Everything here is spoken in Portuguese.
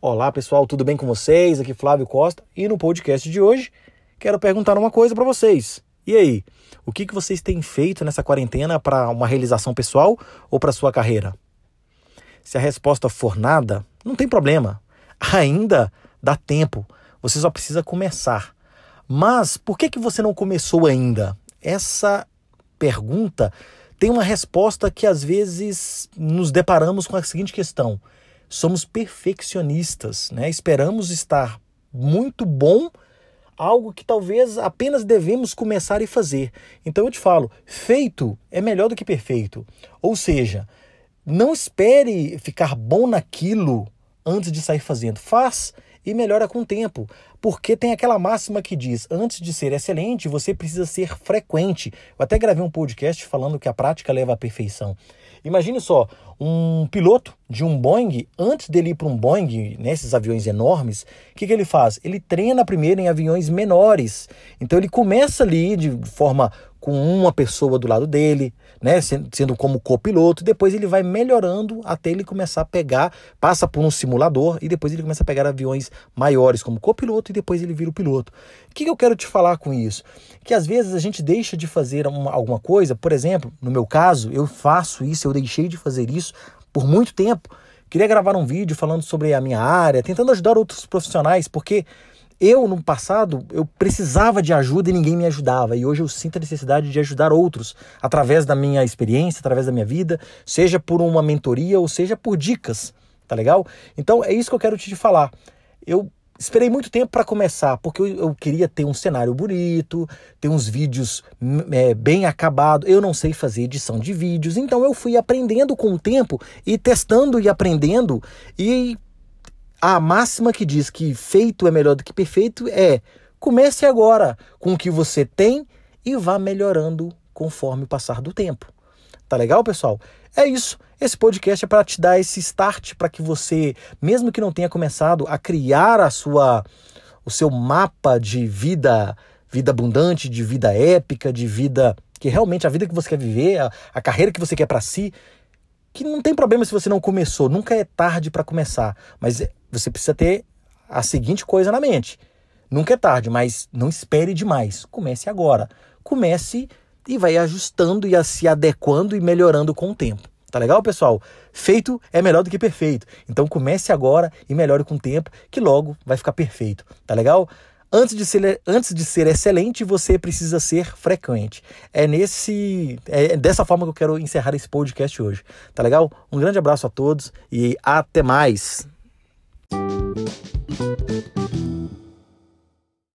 Olá pessoal, tudo bem com vocês? Aqui Flávio Costa e no podcast de hoje quero perguntar uma coisa para vocês. E aí, o que, que vocês têm feito nessa quarentena para uma realização pessoal ou para sua carreira? Se a resposta for nada, não tem problema. Ainda dá tempo. Você só precisa começar. Mas por que, que você não começou ainda? Essa pergunta tem uma resposta que às vezes nos deparamos com a seguinte questão: somos perfeccionistas, né? Esperamos estar muito bom, algo que talvez apenas devemos começar e fazer. Então eu te falo, feito é melhor do que perfeito. Ou seja, não espere ficar bom naquilo antes de sair fazendo. Faz e melhora com o tempo. Porque tem aquela máxima que diz: antes de ser excelente, você precisa ser frequente. Eu até gravei um podcast falando que a prática leva à perfeição. Imagine só, um piloto de um Boeing, antes dele ir para um Boeing, nesses aviões enormes, o que, que ele faz? Ele treina primeiro em aviões menores. Então ele começa ali de forma com uma pessoa do lado dele, né, sendo como copiloto, depois ele vai melhorando até ele começar a pegar, passa por um simulador e depois ele começa a pegar aviões maiores como copiloto e depois ele vira o piloto. O que, eu quero te falar com isso? Que às vezes a gente deixa de fazer uma, alguma coisa, por exemplo, no meu caso, eu faço isso, eu deixei de fazer isso por muito tempo. Queria gravar um vídeo falando sobre a minha área, tentando ajudar outros profissionais, porque eu, no passado, eu precisava de ajuda e ninguém me ajudava. E hoje eu sinto a necessidade de ajudar outros através da minha experiência, através da minha vida, seja por uma mentoria ou seja por dicas, tá legal? Então é isso que eu quero te falar. Eu esperei muito tempo para começar, porque eu, eu, queria ter um cenário bonito, ter uns vídeos é, bem acabados. Eu não sei fazer edição de vídeos, então eu fui aprendendo com o tempo e testando e aprendendo e a máxima que diz que feito é melhor do que perfeito é comece agora com o que você tem e vá melhorando conforme o passar do tempo. Tá legal, pessoal? É isso. Esse podcast é para te dar esse start para que você, mesmo que não tenha começado a criar a sua o seu mapa de vida, vida abundante, de vida épica, de vida que realmente a vida que você quer viver, a, a carreira que você quer para si, que não tem problema se você não começou, nunca é tarde para começar, mas você precisa ter a seguinte coisa na mente. Nunca é tarde, mas não espere demais. Comece agora. Comece e vai ajustando e se adequando e melhorando com o tempo. Tá legal, pessoal? Feito é melhor do que perfeito. Então comece agora e melhore com o tempo, que logo vai ficar perfeito. Tá legal? Antes de, ser, antes de ser excelente, você precisa ser frequente. É nesse. É dessa forma que eu quero encerrar esse podcast hoje. Tá legal? Um grande abraço a todos e até mais! Música